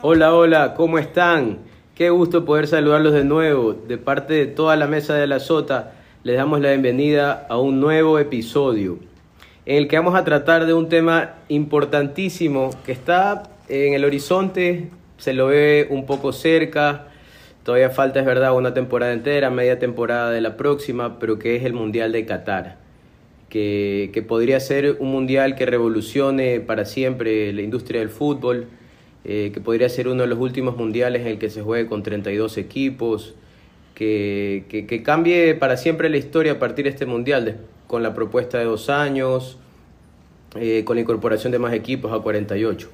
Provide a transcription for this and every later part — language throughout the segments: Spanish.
Hola, hola, ¿cómo están? Qué gusto poder saludarlos de nuevo. De parte de toda la mesa de la Sota, les damos la bienvenida a un nuevo episodio en el que vamos a tratar de un tema importantísimo que está en el horizonte, se lo ve un poco cerca, todavía falta, es verdad, una temporada entera, media temporada de la próxima, pero que es el Mundial de Qatar que, podría ser un mundial que revolucione para siempre la industria del fútbol, eh, que podría ser uno de los últimos mundiales en el que se juegue con 32 equipos, que, que, cambie para siempre la historia a partir de este mundial, con la propuesta de dos años, eh, con la incorporación de más equipos a 48.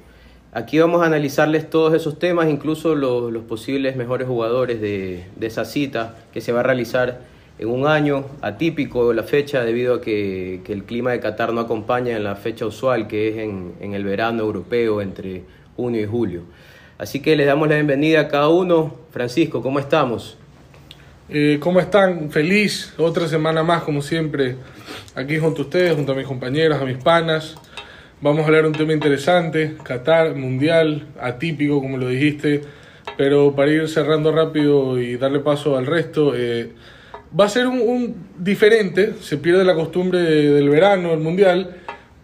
Aquí vamos a analizarles todos esos temas, incluso los, los posibles mejores jugadores de, de esa cita que se va a realizar en un año atípico la fecha debido a que, el clima de Qatar no acompaña en la fecha usual que es en, el verano europeo entre junio y julio. Así que les damos la bienvenida a cada uno. Francisco, ¿cómo estamos? Eh, ¿Cómo están? Feliz, otra semana más como siempre, aquí junto a ustedes, junto a mis compañeros, a mis panas. Vamos a hablar de un tema interesante, Qatar, mundial, atípico como lo dijiste, pero para ir cerrando rápido y darle paso al resto, eh, va a ser un, diferente, se pierde la costumbre del verano, el mundial,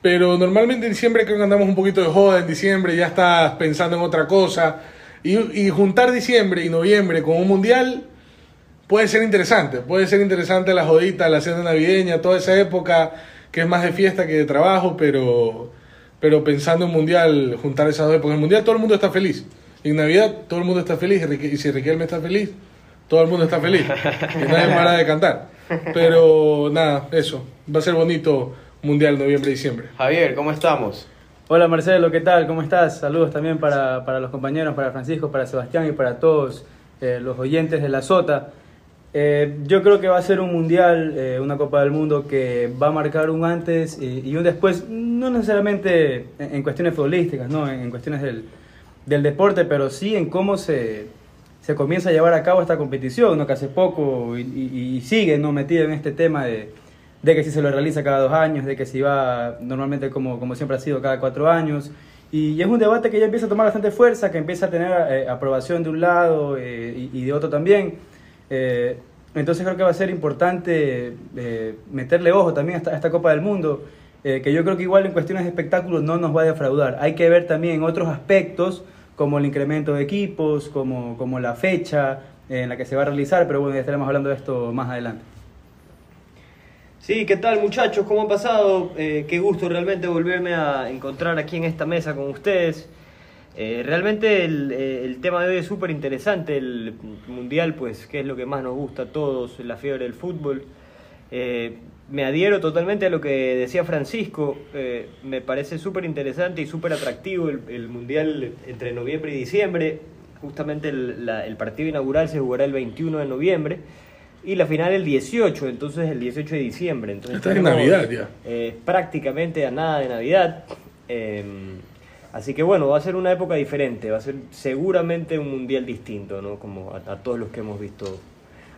pero normalmente en diciembre creo que andamos un poquito de joda, en diciembre ya estás pensando en otra cosa, y, juntar diciembre y noviembre con un mundial puede ser interesante, puede ser interesante la jodita, la cena navideña, toda esa época que es más de fiesta que de trabajo, pero, pero pensando en mundial, juntar esas dos épocas, en mundial todo el mundo está feliz, en Navidad todo el mundo está feliz, y si Riquelme está feliz, todo el mundo está feliz y nadie para de cantar. Pero nada, eso. Va a ser bonito Mundial noviembre-diciembre. Javier, ¿cómo estamos? Hola Marcelo, ¿qué tal? ¿Cómo estás? Saludos también para, para los compañeros, para Francisco, para Sebastián y para todos eh, los oyentes de la Sota. Eh, yo creo que va a ser un mundial, eh, una Copa del Mundo que va a marcar un antes y, un después, no necesariamente en, cuestiones futbolísticas, ¿no? en, cuestiones del, del, deporte, pero sí en cómo se, se comienza a llevar a cabo esta competición, ¿no? que hace poco y, sigue ¿no? metido en este tema de, que si se lo realiza cada dos años, de que si va normalmente como, como siempre ha sido cada cuatro años. Y, es un debate que ya empieza a tomar bastante fuerza, que empieza a tener eh, aprobación de un lado eh, y, de otro también. Eh, entonces creo que va a ser importante meterle ojo también a esta, a esta Copa del Mundo, que yo creo que igual en cuestiones de espectáculos no nos va a defraudar. Hay que ver también otros aspectos como el incremento de equipos, como, como la fecha en la que se va a realizar, pero bueno, ya estaremos hablando de esto más adelante. Sí, ¿qué tal muchachos? ¿Cómo ha pasado? Eh, qué gusto realmente volverme a encontrar aquí en esta mesa con ustedes. Eh, realmente el, eh, el, tema de hoy es súper interesante, el mundial, pues, que es lo que más nos gusta a todos, la fiebre del fútbol me adhiero totalmente a lo que decía Francisco. Eh, me parece súper interesante y súper atractivo el, Mundial entre noviembre y diciembre. Justamente el, partido inaugural se jugará el 21 de noviembre y la final el 18, entonces el 18 de diciembre. Entonces Está en Navidad ya. Eh, prácticamente a nada de Navidad. Eh, así que bueno, va a ser una época diferente, va a ser seguramente un Mundial distinto, ¿no? Como a todos los que hemos visto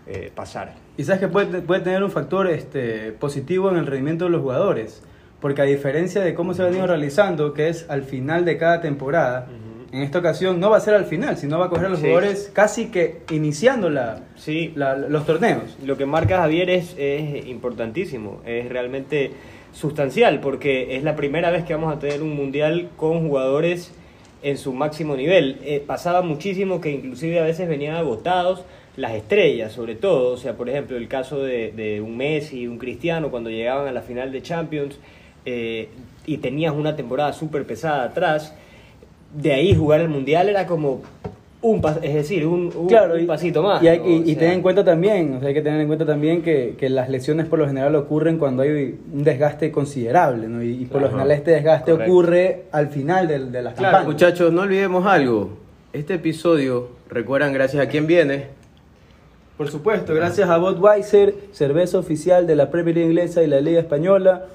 eh, pasar. Y sabes que puede, puede tener un factor este, positivo en el rendimiento de los jugadores, porque a diferencia de cómo se ha venido realizando, que es al final de cada temporada, en esta ocasión no va a ser al final, sino va a coger a los jugadores casi que iniciando la, sí. los torneos. Lo que marca Javier es, es importantísimo, es realmente sustancial, porque es la primera vez que vamos a tener un mundial con jugadores en su máximo nivel. Eh, pasaba muchísimo que inclusive a veces venían agotados las estrellas, sobre todo, o sea, por ejemplo, el caso de, de un Messi, un Cristiano, cuando llegaban a la final de Champions eh, y tenías una temporada súper pesada atrás, de ahí jugar el Mundial era como un es decir, un, un, pasito más. Y, hay, y, tener en cuenta también, o sea, hay que tener en cuenta también que, que, las lesiones por lo general ocurren cuando hay un desgaste considerable, ¿no? Y, por lo general este desgaste ocurre al final de, de las claro, Muchachos, no olvidemos algo. Este episodio, recuerdan gracias a quién viene, por supuesto, gracias a Budweiser, cerveza oficial de la Premier League inglesa y la Liga Española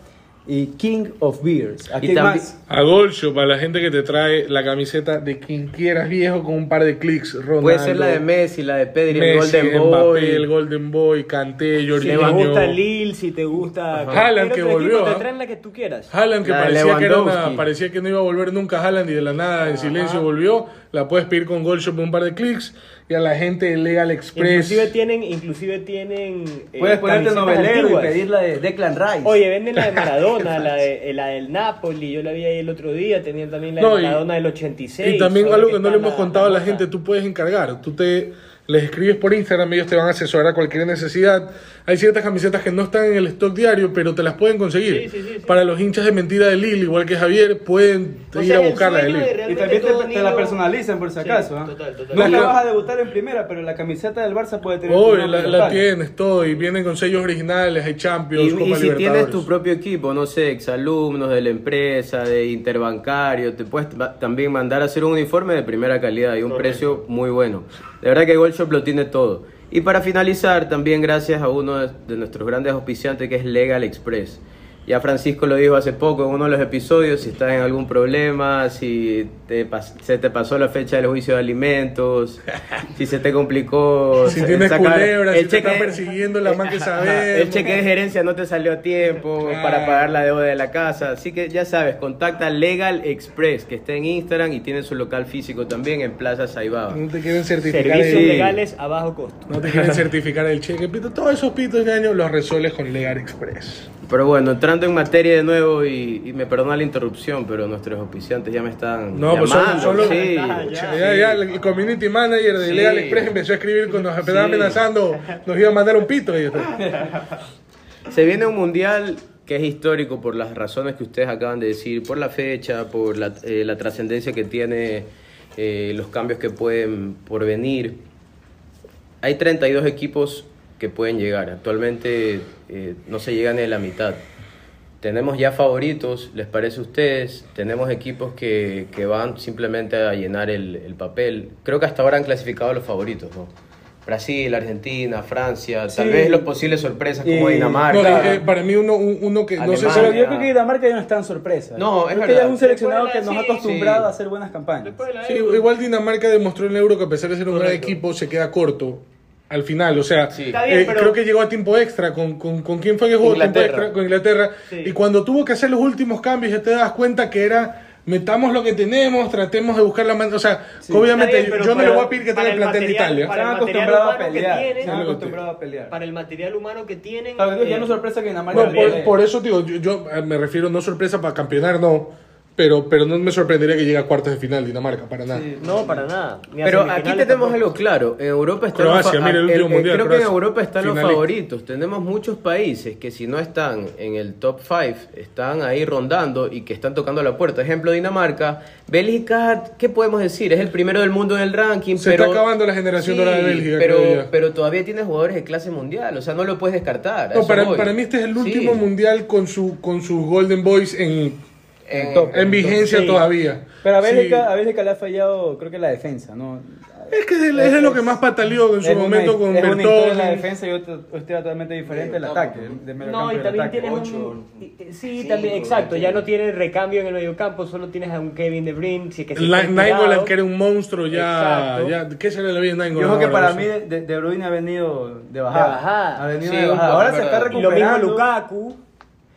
y King of Beers. ¿A más? A Golcho, para la gente que te trae la camiseta de quien quieras viejo con un par de clics. Ronaldo, Puede ser la de Messi, la de Pedri, el Golden Boy. el Golden Boy, Kanté, Jorginho. Si te gusta Lille, si te gusta... Haaland que volvió. Te ¿ah? traen la que tú quieras. Haaland que parecía que, parecía que no iba a volver nunca Haaland y de la nada en silencio volvió. la puedes pedir con Gold Shop en un par de clics y a la gente de Legal Express. Inclusive tienen, inclusive tienen eh, Puedes ponerte novelero y antiguas. pedir la de Declan Rice. Oye, venden la de Maradona, la, de, la del Napoli, yo la vi ahí el otro día, tenían también la No, de y- Maradona del 86. Y también algo que no le hemos la- contado a la gente, tú puedes encargar, tú te les escribes por Instagram, ellos te van a asesorar a cualquier necesidad. Hay ciertas camisetas que no están en el stock diario, pero te las pueden conseguir. Sí, sí, sí, sí. Para los hinchas de mentira de Lille, igual que Javier, pueden O ir sea, a buscarla de sueño Lille. y también te, te la personalizan por si acaso. ¿ah? total, total. No La- vas a debutar en primera, pero la camiseta del Barça puede tener. nombre la, la tienes todo y vienen con sellos originales, hay Y, Champions, y Copa si tienes tu propio equipo, no sé, exalumnos de la empresa, de interbancario, te puedes también mandar a hacer un uniforme de primera calidad y un precio muy bueno. De verdad que Gold Shop lo tiene todo. Y para finalizar, también gracias a uno de, de nuestros grandes auspiciantes que es Legal Express. Ya Francisco lo dijo hace poco en uno de los episodios, si estás en algún problema, si te pas- se te pasó la fecha del juicio de alimentos, si se te complicó Si tienes culebra, si el te está cheque- persiguiendo la más que. El cheque de gerencia no te salió a tiempo Claro. para pagar la deuda de la casa. Así que ya sabes, contacta Legal Express, que está en Instagram y tiene su local físico también en Plaza Saibaba. No te quieren certificar Servicios el, legales a bajo costo. no te quieren certificar el cheque, pito, todos esos pitos de año los resuelves con Legal Express. Pero bueno, entrando en materia de nuevo, y, y me perdona la interrupción, pero nuestros auspiciantes ya me están No, pues son, llamando. son los- sí. ya, ya, ya, el community manager de Sí. Legal Express empezó a escribir cuando nos estaba Sí. amenazando, nos iba a mandar un pito. Y "Ah, Se viene un mundial que es histórico por las razones que ustedes acaban de decir, por la fecha, por la, eh, la trascendencia que tiene, eh, los cambios que pueden por venir. Hay 32 equipos que pueden llegar. Actualmente eh, no se llegan ni a la mitad. Tenemos ya favoritos, ¿les parece a ustedes? Tenemos equipos que, que van simplemente a llenar el, el papel. Creo que hasta ahora han clasificado los favoritos, ¿no? Brasil, Argentina, Francia, tal Sí. vez los posibles sorpresas como Y- Dinamarca. no, eh, para mí uno, un- uno que no sé. Pero yo creo que Dinamarca ya no es tan sorpresa. No, es creo que verdad. ya es un seleccionado que nos ha sí, acostumbrado sí. a hacer buenas campañas. La igual Dinamarca demostró en el Euro que a pesar de ser un gran equipo se queda corto al final. O sea, Sí. Está bien, eh, pero- creo que llegó a tiempo extra. ¿Con, con, con quién fue que jugó a tiempo Inglaterra. extra? Con Inglaterra. Sí. Y cuando tuvo que hacer los últimos cambios ya te das cuenta que era metamos lo que tenemos, tratemos de buscar la manera. O sea, obviamente bien, yo no le voy a pedir que tenga el el plantel de Italia. Se para han el material acostumbrado a pelear. tienen, Se han Sí, lo que acostumbrado a pelear. Para el material humano que tienen. Claro, ya eh, no es sorpresa que Dinamarca No, por, por eso digo, yo, yo, eh, me refiero no sorpresa para campeonar, no. Pero, pero no me sorprendería que llegue a cuartos de final Dinamarca, para nada. Sí. No, para nada. Ni Pero aquí tenemos tampoco. algo claro. En Europa están Croacia, mira, el el- último el- mundial, creo que en. Europa están los favoritos. Tenemos muchos países que si no están en el top 5, están ahí rondando y que están tocando la puerta. Ejemplo, Dinamarca. Bélgica, ¿qué podemos decir? Es el primero del mundo en el ranking. Se pero, está acabando la generación Sí, dorada de Bélgica, Pero, pero todavía tiene jugadores de clase mundial. O sea, no lo puedes descartar. No, para, para mí este es el Sí. último mundial con su con sus Golden Boys en, En- top. en vigencia Sí. todavía. Pero a Sí. Bélgica, a Bélgica le ha fallado, creo que la defensa, ¿no? Es que es, es lo que más pataleó en su Es una- momento con es una historia en la defensa y otro, usted totalmente diferente el ataque. de No, y también Ocho. un... Sí, también, exacto. Ya no tienes recambio en el medio campo, solo tienes a un Kevin De Bruyne. Si es que se Nainggolan, que era un monstruo, ya, ¿qué será la vida de Yo creo que para mí de, Bruyne ha venido de bajada. De bajada. Ha venido Sí, de bajada. Ahora se está. Y lo mismo recuperando. Lukaku.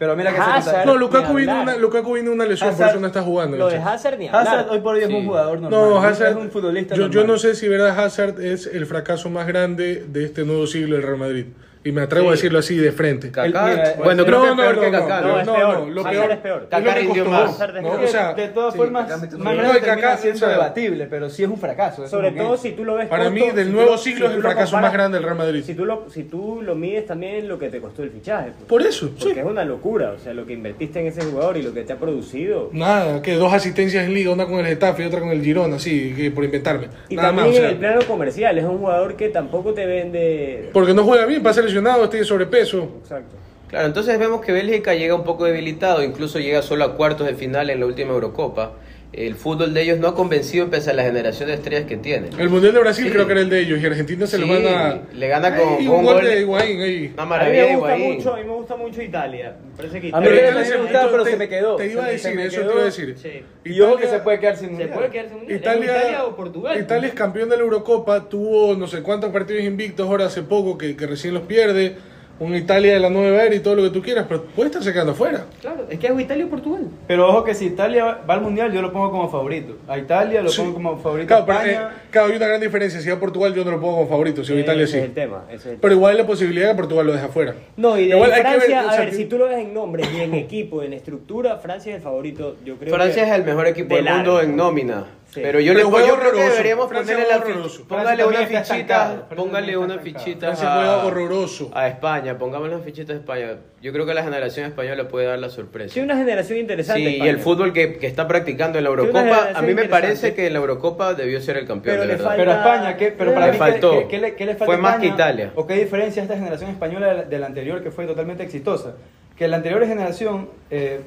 Pero mira que se Hazard. contagia. No, Lukaku vino, una, Lukaku vino una lesión, por Hazard- eso no está jugando. Lo de Hazard. Ni hablar. Hazard hoy por hoy es Sí. un jugador normal. No, Hazard, es un futbolista yo, yo normal. no sé si verdad Hazard es el fracaso más grande de este nuevo siglo del Real Madrid. Y me atrevo a decirlo así de frente. Kaká, El- bueno, el- creo no, que es no, peor no, que no, Kaká, no, ¿no? es no, lo peor es peor. es más. Hazard es ¿no? peor. O sea, de todas sí. formas, más No, Kaká, siendo o sea, debatible, pero sí es un fracaso. Sobre un todo si tú lo ves Para mí, del nuevo lo- siglo si es el fracaso comparas- más grande del Real Madrid. Si tú lo, si tú lo mides también lo que te costó el fichaje. pues. Por eso, Porque sí. es una locura, o sea, lo que invertiste en ese jugador y lo que te ha producido. Nada, que dos asistencias en liga, una con el Getafe y otra con el Girona, así, que por inventarme. Y Nada también más, en el plano comercial, es un jugador que tampoco te vende. porque no juega bien, pasa lesionado, tiene sobrepeso. Exacto. Claro, entonces vemos que Bélgica llega un poco debilitado, incluso llega solo a cuartos de final en la última Eurocopa. El fútbol de ellos no ha convencido pese a la generación de estrellas que tienen. El Mundial de Brasil Sí. creo que era el de ellos y Argentina se Sí, lo manda. le gana con- Ay, con un gol gol de- Higuaín ahí. Una A mí maravilla me de gusta Higuaín. mucho, a mí me gusta mucho Italia. Me parece que A mí Italia- Italia me se- gustaba, pero te- se me quedó. Te iba a Se- decir, se me eso te quedó. iba a decir. Sí. Y ojo que se puede quedar sin Se mundial. puede quedar sin mundial. Italia, Italia o Portugal. Italia es campeón de la Eurocopa, tuvo no sé cuántos partidos invictos ahora hace poco que, que recién los pierde. Un Italia de la nueva era y todo lo que tú quieras, pero puede estarse quedando afuera. Claro, es que es Italia o Portugal. Pero ojo que si Italia va al mundial, yo lo pongo como favorito. A Italia lo Sí. pongo como favorito. Claro, pero, eh, claro, hay una gran diferencia. Si va a Portugal, yo no lo pongo como favorito. Si va a Italia, Ese sí. es el tema. ese es el Pero igual hay la posibilidad de que Portugal lo deje afuera. No, y de Igual hay que Francia, ver, o a sea, ver, si tú lo ves en nombres y en equipo, en estructura, Francia es el favorito, yo creo Francia que- es el mejor equipo del de mundo largo. en nómina. Sí. Pero yo, Pero le, yo creo que horroroso. deberíamos Francia ponerle la horroroso. Póngale Francia una fichita, póngale una fichita Francia juega horroroso. a España, pongamos las fichitas a España. Yo creo que la generación española puede dar la sorpresa. Sí, una generación interesante. Sí, y el fútbol que, que está practicando en la Sí, una Eurocopa, a mí me parece que en la Eurocopa debió ser el campeón, Pero de le verdad. falta- Pero a España, ¿qué, pero para Le mí, ¿qué- faltó. ¿qué, qué le, qué le falta Fue más que? Italia. ¿O qué diferencia esta generación española de la, de la anterior que fue totalmente exitosa? Que la anterior generación eh,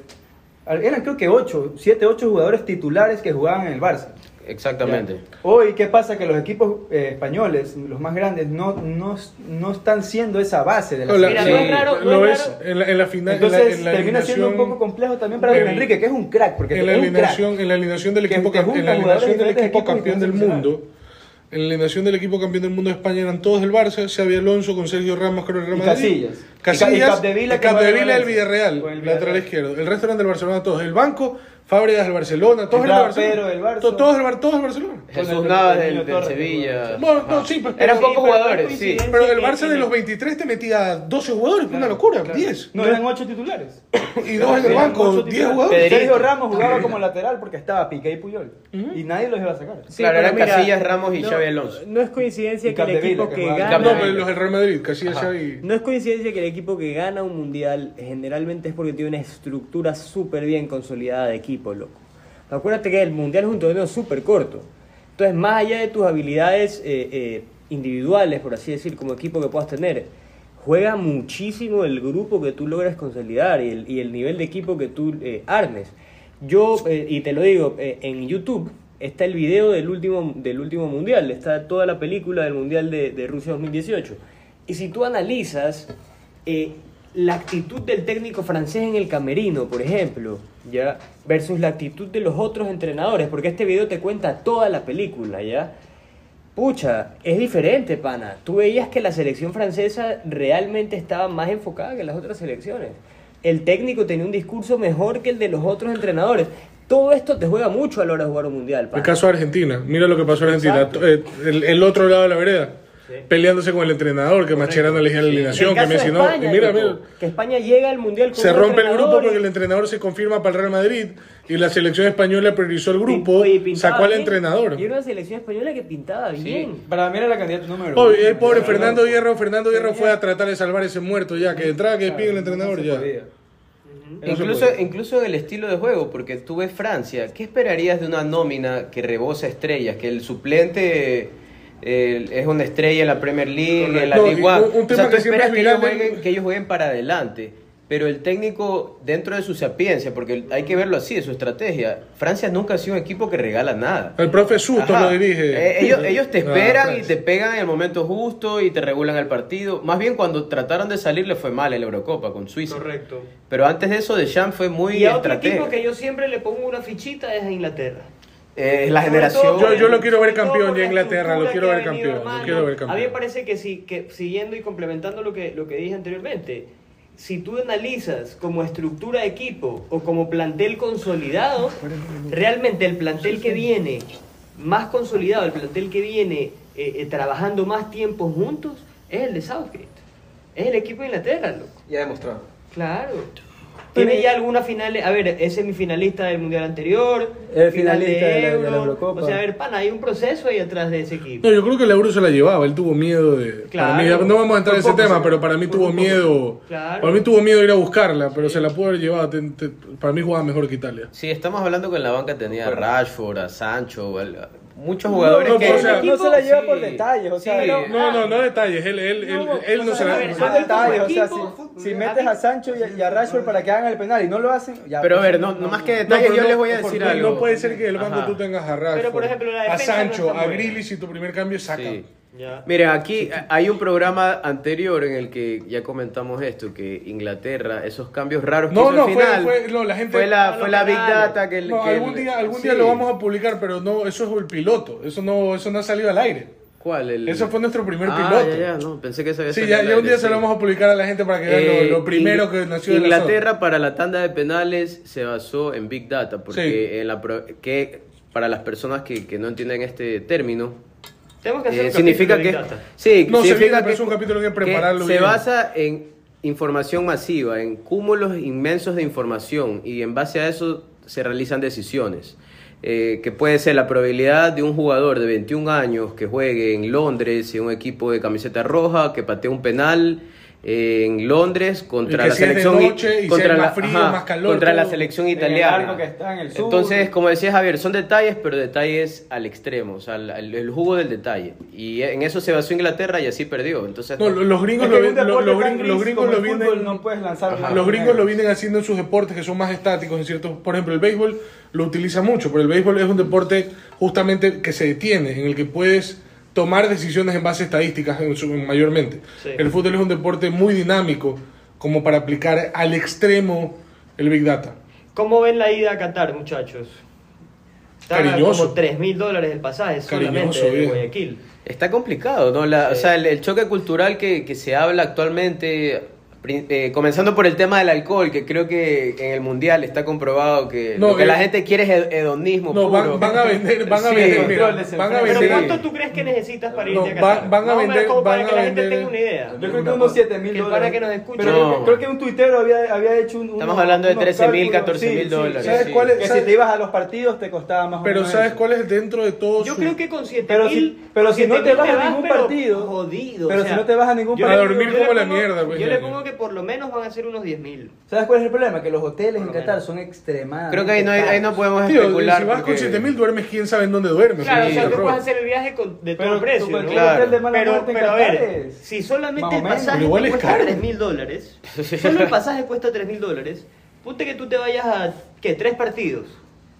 eran creo que 8, 7, 8 jugadores titulares que jugaban en el Barça. Exactamente. Ya. Hoy, ¿qué pasa? Que los equipos eh, españoles, los más grandes, no, no, no están siendo esa base de la No, la- Mira, Sí. no es raro, no lo es en la, en la final. en la- Entonces en la termina siendo un alineación- poco complejo también para Luis en- Enrique, que es un crack, porque en la es un crack. alineación, en la alineación del Que equipo, cam- junta en la alineación del equipo campeón del mundo, en la alineación del equipo campeón del mundo de España eran todos del Barça, Xavi Alonso con Sergio Ramos con el Real Y Madrid. Casillas. Casillas, Y Capdevila, que Valencia. Villarreal, el lateral Villarreal. izquierdo. El resto eran del Barcelona todos. El banco, Fábregas del Barcelona, todos del Entraba Barcelona. Del Barça. To- Todos del Bar- todos del Barcelona. Jesús el- Navas el del, del Sevilla. Bueno, Ajá. no, sí, pues, Eran pero- pocos pero jugadores, sí. Pero el Barça de los 23 te metía 12 jugadores, una locura, 10. No, eran 8 titulares. Y dos en el Eran banco, ocho 10 titulares. jugadores. Pedrito. Sergio Ramos jugaba como lateral porque estaba Piqué y Puyol. Y nadie los iba a sacar. Sí, Claro, pero eran Casillas, Ramos y no, Xavi Alonso. No es coincidencia Y que el Capdevila, equipo que que jugaba- gana. No, pero los del Real Madrid, Casillas, Ajá. Xavi. No es coincidencia que el equipo que gana un mundial generalmente es porque tiene una estructura súper bien consolidada de equipo, loco. Acuérdate que el mundial es un torneo súper corto. Entonces, más allá de tus habilidades eh, eh, individuales, por así decir, como equipo que puedas tener, juega muchísimo el grupo que tú logras consolidar y el, y el nivel de equipo que tú eh, armes. Yo, eh, y te lo digo, eh, en YouTube está el video del último, del último mundial, está toda la película del mundial de, de Rusia 2018. Y si tú analizas eh, la actitud del técnico francés en el camerino, por ejemplo, ya versus la actitud de los otros entrenadores, porque este video te cuenta toda la película, ya. Pucha, es diferente, pana. Tú veías que la selección francesa realmente estaba más enfocada que las otras selecciones. El técnico tenía un discurso mejor que el de los otros entrenadores. Todo esto te juega mucho a la hora de jugar un mundial, El pana. caso de Argentina, mira lo que pasó en Argentina. Eh, El, el otro lado de la vereda, peleándose con el entrenador, que Mascherano elegía la alineación, que de Messi no. España, Y mira, mira, que España llega al mundial con se rompe el grupo y- porque el entrenador se confirma para el Real Madrid y la selección española priorizó el grupo, Oye, pintaba sacó al bien. entrenador. Y era una selección española que pintaba bien. Para mí era la candidata número uno. y el pobre Fernando no, Hierro, Fernando Hierro fue a tratar de salvar ese muerto ya, que de entrada que despide el entrenador no ya. podía. No se Incluso, incluso el estilo de juego, porque tú ves Francia, ¿qué esperarías de una nómina que rebosa estrellas? Que el suplente eh, es una estrella en la Premier League, en la No, Ligue y 1. un- un o tema sea, tú que siempre esperas es que ellos, jueguen, que ellos jueguen para adelante. Pero el técnico, dentro de su sapiencia, porque hay que verlo así, de su estrategia, Francia nunca ha sido un equipo que regala nada. El profe Susto Ajá. lo dirige. Eh, ellos, ellos te Ah, esperan y Francia. te pegan en el momento justo y te regulan el partido. Más bien cuando trataron de salir le fue mal en la Eurocopa con Suiza. Correcto. Pero antes de eso, Deschamps fue muy Y a otro equipo que yo siempre le pongo una fichita es a Inglaterra. Eh, la generación. Yo- yo lo quiero ver campeón ya la Inglaterra, lo quiero ver campeón, lo armando. quiero ver A mí me parece que, sí, que siguiendo y complementando lo que, lo que dije anteriormente, si tú analizas como estructura de equipo o como plantel consolidado, realmente el plantel que viene más consolidado, el plantel que viene eh, eh, trabajando más tiempo juntos, es el de Southgate. Es el equipo de Inglaterra, loco. Ya demostrado. Claro. ¿Tiene ya alguna final? A ver, es semifinalista del mundial anterior, Es final finalista de la- de la Euro. Eurocopa. O sea, a ver, pana, hay un proceso ahí atrás de ese equipo. No, yo creo que el Euro se la llevaba, él tuvo miedo de... Claro. Para mí, ya- no vamos a entrar en ese tema, pero para mí Por tuvo poco. miedo... Claro. Para mí tuvo miedo de ir a buscarla, pero se la pudo haber llevado. te- te- para mí jugaba mejor que Italia. Sí, estamos hablando que en la banca tenía a Rashford, a Sancho, al- muchos jugadores no, que. pero, o sea, no se la lleva Sí, por detalles, o sea, sí. no- No, no, no detalles, él, él, él, él no se la... a ver, Son Ah, detalles, o sea, si, si metes a Sancho y, y a Rashford para que hagan el penal y no lo hacen, ya. Pero a pues, ver, no, no más que No, detalles, yo no, les voy a decir no, algo. No puede ser que el banco Ajá. tú tengas a Rashford, Pero, por ejemplo, la a no Sancho, a. Grealish y tu primer cambio saca. Sí. Ya. Miren, aquí hay un programa anterior en el que ya comentamos esto, que Inglaterra, esos cambios raros que No, hizo no, al fue- final, fue- no, la gente- fue la, fue la Big. Data que... No, que algún día, algún día lo vamos a publicar, pero no, eso es el piloto, eso no, eso no ha salido al aire. ¿Cuál? El... Ese fue nuestro primer Ah, piloto. ya, ya, no, pensé que había Sí, ya, un día se lo vamos a publicar a la gente para que vean Eh, lo, lo primero que nació de Inglaterra para la tanda de penales se basó en Big Data, porque Sí. en la pro- que para las personas que, que no entienden este término, Tenemos que hacer eh, un significa que de sí, No, se significa pero es un capítulo que que prepararlo se basa en información masiva, en cúmulos inmensos de información y en base a eso se realizan decisiones. Eh, que puede ser la probabilidad de un jugador de 21 años que juegue en Londres en un equipo de camiseta roja, que patee un penal en Londres contra la selección contra la, más frío, más calor, contra la todo. selección italiana. barco que está en el sur. Entonces, como decía Javier, son detalles, pero detalles al extremo, o sea, el, el jugo del detalle. Y en eso se basó Inglaterra y así perdió. Entonces, No, los gringos lo, lo- los gringos, los gringos lo vienen fútbol no puedes lanzar Ajá. una los gringos lo vienen haciendo en sus deportes que son más estáticos en ciertos por ejemplo el béisbol lo utiliza mucho pero el béisbol es un deporte justamente que se detiene en el que puedes tomar decisiones en base a estadísticas en su- mayormente Sí. el fútbol es un deporte muy dinámico como para aplicar al extremo el big data ¿Cómo ven la ida a Qatar, muchachos? Está Cariñoso. como 3 mil dólares el pasaje solamente Cariñoso, de bien. Guayaquil. Está complicado, ¿no? La- O sea, el, el choque cultural que, que se habla actualmente, eh, comenzando por el tema del alcohol, que creo que en el mundial está comprobado que No, lo que eh, la gente quiere es hedonismo no puro. van, van a vender van a Sí. vender mira, control de van a ese- Pero vender ¿cuánto tú crees que necesitas para irte a Qatar? van- van a o vender- como para van que a la gente vender- tenga una idea. Yo creo que unos 7 mil Que para dólares. que nos escuche. Pero No. creo que un tuitero había, había hecho un. Estamos hablando de unos 13 mil, cálculos. 14 mil Sí, sí, dólares. ¿Sabes sí. cuál es? Que ¿Sabes? si te ibas a los partidos te costaba más o pero menos. sabes eso. cuál es dentro de todo Yo su- creo que con 7 Pero si- mil. pero si no te vas a ningún partido, Jodido. pero o si no te vas a ningún yo A partido- dormir como la mierda, pues, Yo le pongo que por lo menos van a ser unos 10 mil. ¿Sabes cuál es el problema? Que los hoteles en Qatar menos. son extremadamente. Creo que ahí no, hay- ahí no podemos Tío, especular. si vas con porque- 7 mil duermes, quién sabe en dónde duermes. Claro, Sí, o sea, tú puedes hacer el viaje con, de todo Pero precio, ¿no? Claro. hotel de mala Pero, muerte en pero a Qatar ver, es- si solamente el pasaje Pero cuesta caro. 3 mil dólares, solo el pasaje cuesta 3 mil dólares, ponte que tú te vayas a, ¿qué? Tres partidos.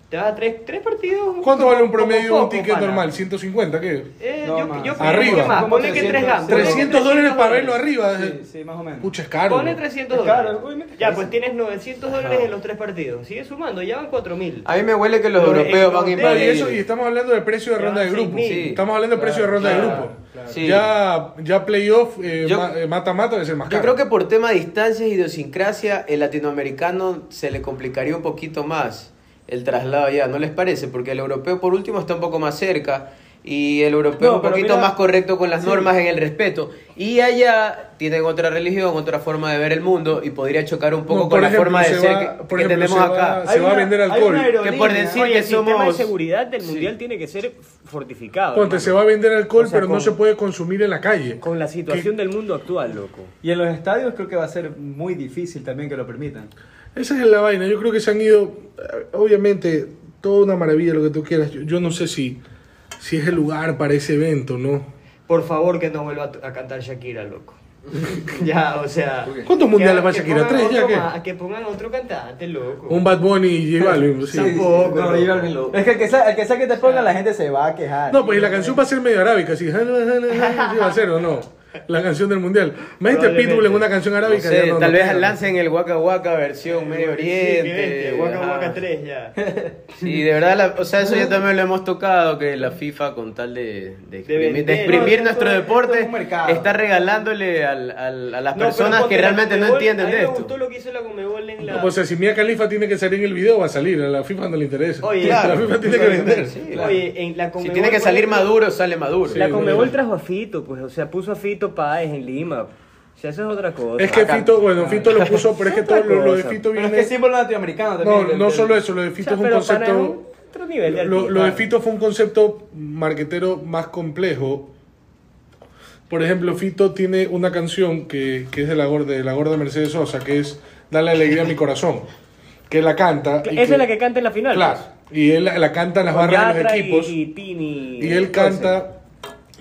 Te vas a tres, tres partidos. ¿Cuánto vale un promedio de un ticket pana. normal? ¿150, ¿qué? Eh, No, yo, yo Arriba. que más, ponle que 300, 3 gambas. ponle que 300 dólares para verlo arriba. Sí, sí, más o menos. Pucha, es caro. Ponle ¿no? 300 Es caro, dólares. Ya, pues tienes 900 dólares en los tres partidos. Sigue sumando, ya van 4 mil. A mí me huele que los Pero europeos van a No, y, invadir. eso, y estamos hablando de precio de ronda de grupo. 6.000. Sí. Estamos hablando de precio de ronda de grupo. Sí. Ya, ya playoff, eh, Yo- ma- eh, mata-mata debe ser más Yo caro. creo que por tema de distancias y idiosincrasia, el latinoamericano se le complicaría un poquito más el traslado allá, ¿no les parece? Porque el europeo por último está un poco más cerca y el europeo No, un poquito mira- más correcto con las sí. normas en el respeto. Y allá tienen otra religión, otra forma de ver el mundo y podría chocar un poco No, con por la ejemplo, forma de se ser va- que, por que ejemplo, tenemos se acá. va- se va a vender alcohol. aerolínea- Que por decir Oye, que el sistema de somos... seguridad del Sí. mundial tiene que ser fortificado. Ponte, se va a vender alcohol, O sea, pero no se puede consumir en la calle. Con la situación del mundo actual, loco. Y en los estadios creo que va a ser muy difícil también que lo permitan. Esa es la vaina. Yo creo que se han ido, eh, obviamente, toda una maravilla lo que tú quieras. Yo, yo no sé si, si es el lugar para ese evento, ¿no? Por favor, que no vuelva a, a cantar Shakira, loco. ya, o sea. ¿Cuántos mundiales que- va que Shakira? ¿Tres ya qué? más, Que pongan otro cantante, loco. Un Bad Bunny y J Balvin. sí. Tampoco, no, loco. J Balvin lo- Es que el que sea, el que, sea que te ponga, la gente se va a quejar. No, pues y la canción va a ser medio arábica, así. ¿Sí va a ser o no? La canción del mundial. Imagínate Probablemente. Pitbull en una canción No arábica. sé, ya no- tal no vez lancen el Waka Waka versión Medio Sí, qué bestia, Oriente. Waka ajá. Waka 3 ya. Sí, de verdad, la- o sea, eso ya también lo hemos tocado, que la FIFA con tal de, de exprimir, de exprimir No, nuestro deporte está regalándole al- al- a las No, personas que realmente no Conmebol, entienden a mí de me esto. gustó lo que hizo la Conmebol en la... No, pues si Mia Khalifa tiene que salir en el video, va a salir. A la FIFA no le interesa. Oye, la claro. FIFA tiene que vender. Sí, claro. Oye, en la Si Conmebol, tiene que salir Maduro, sale Maduro. Sí, La bueno. Conmebol trajo a Fito, pues, o sea, puso a Fito Páez en Lima. O sea, eso es otra cosa. Es que Acá. Fito, bueno, Fito lo puso, pero es que todo lo, lo de. Fito Pero es viene. que es símbolo latinoamericano también. No, no del- solo eso, lo de O Fito sea, es un pero para concepto. otro nivel de Lo, lo de Fito fue un concepto marquetero más complejo. Por ejemplo, Fito tiene una canción que, que es de la, gorda, de la gorda Mercedes Sosa, que es Dale alegría a mi corazón. Que la canta. y Esa es la que canta en la final. Claro. pues. Y él la, la canta en las Con barras de los y- equipos. Y, Tini. Y él canta,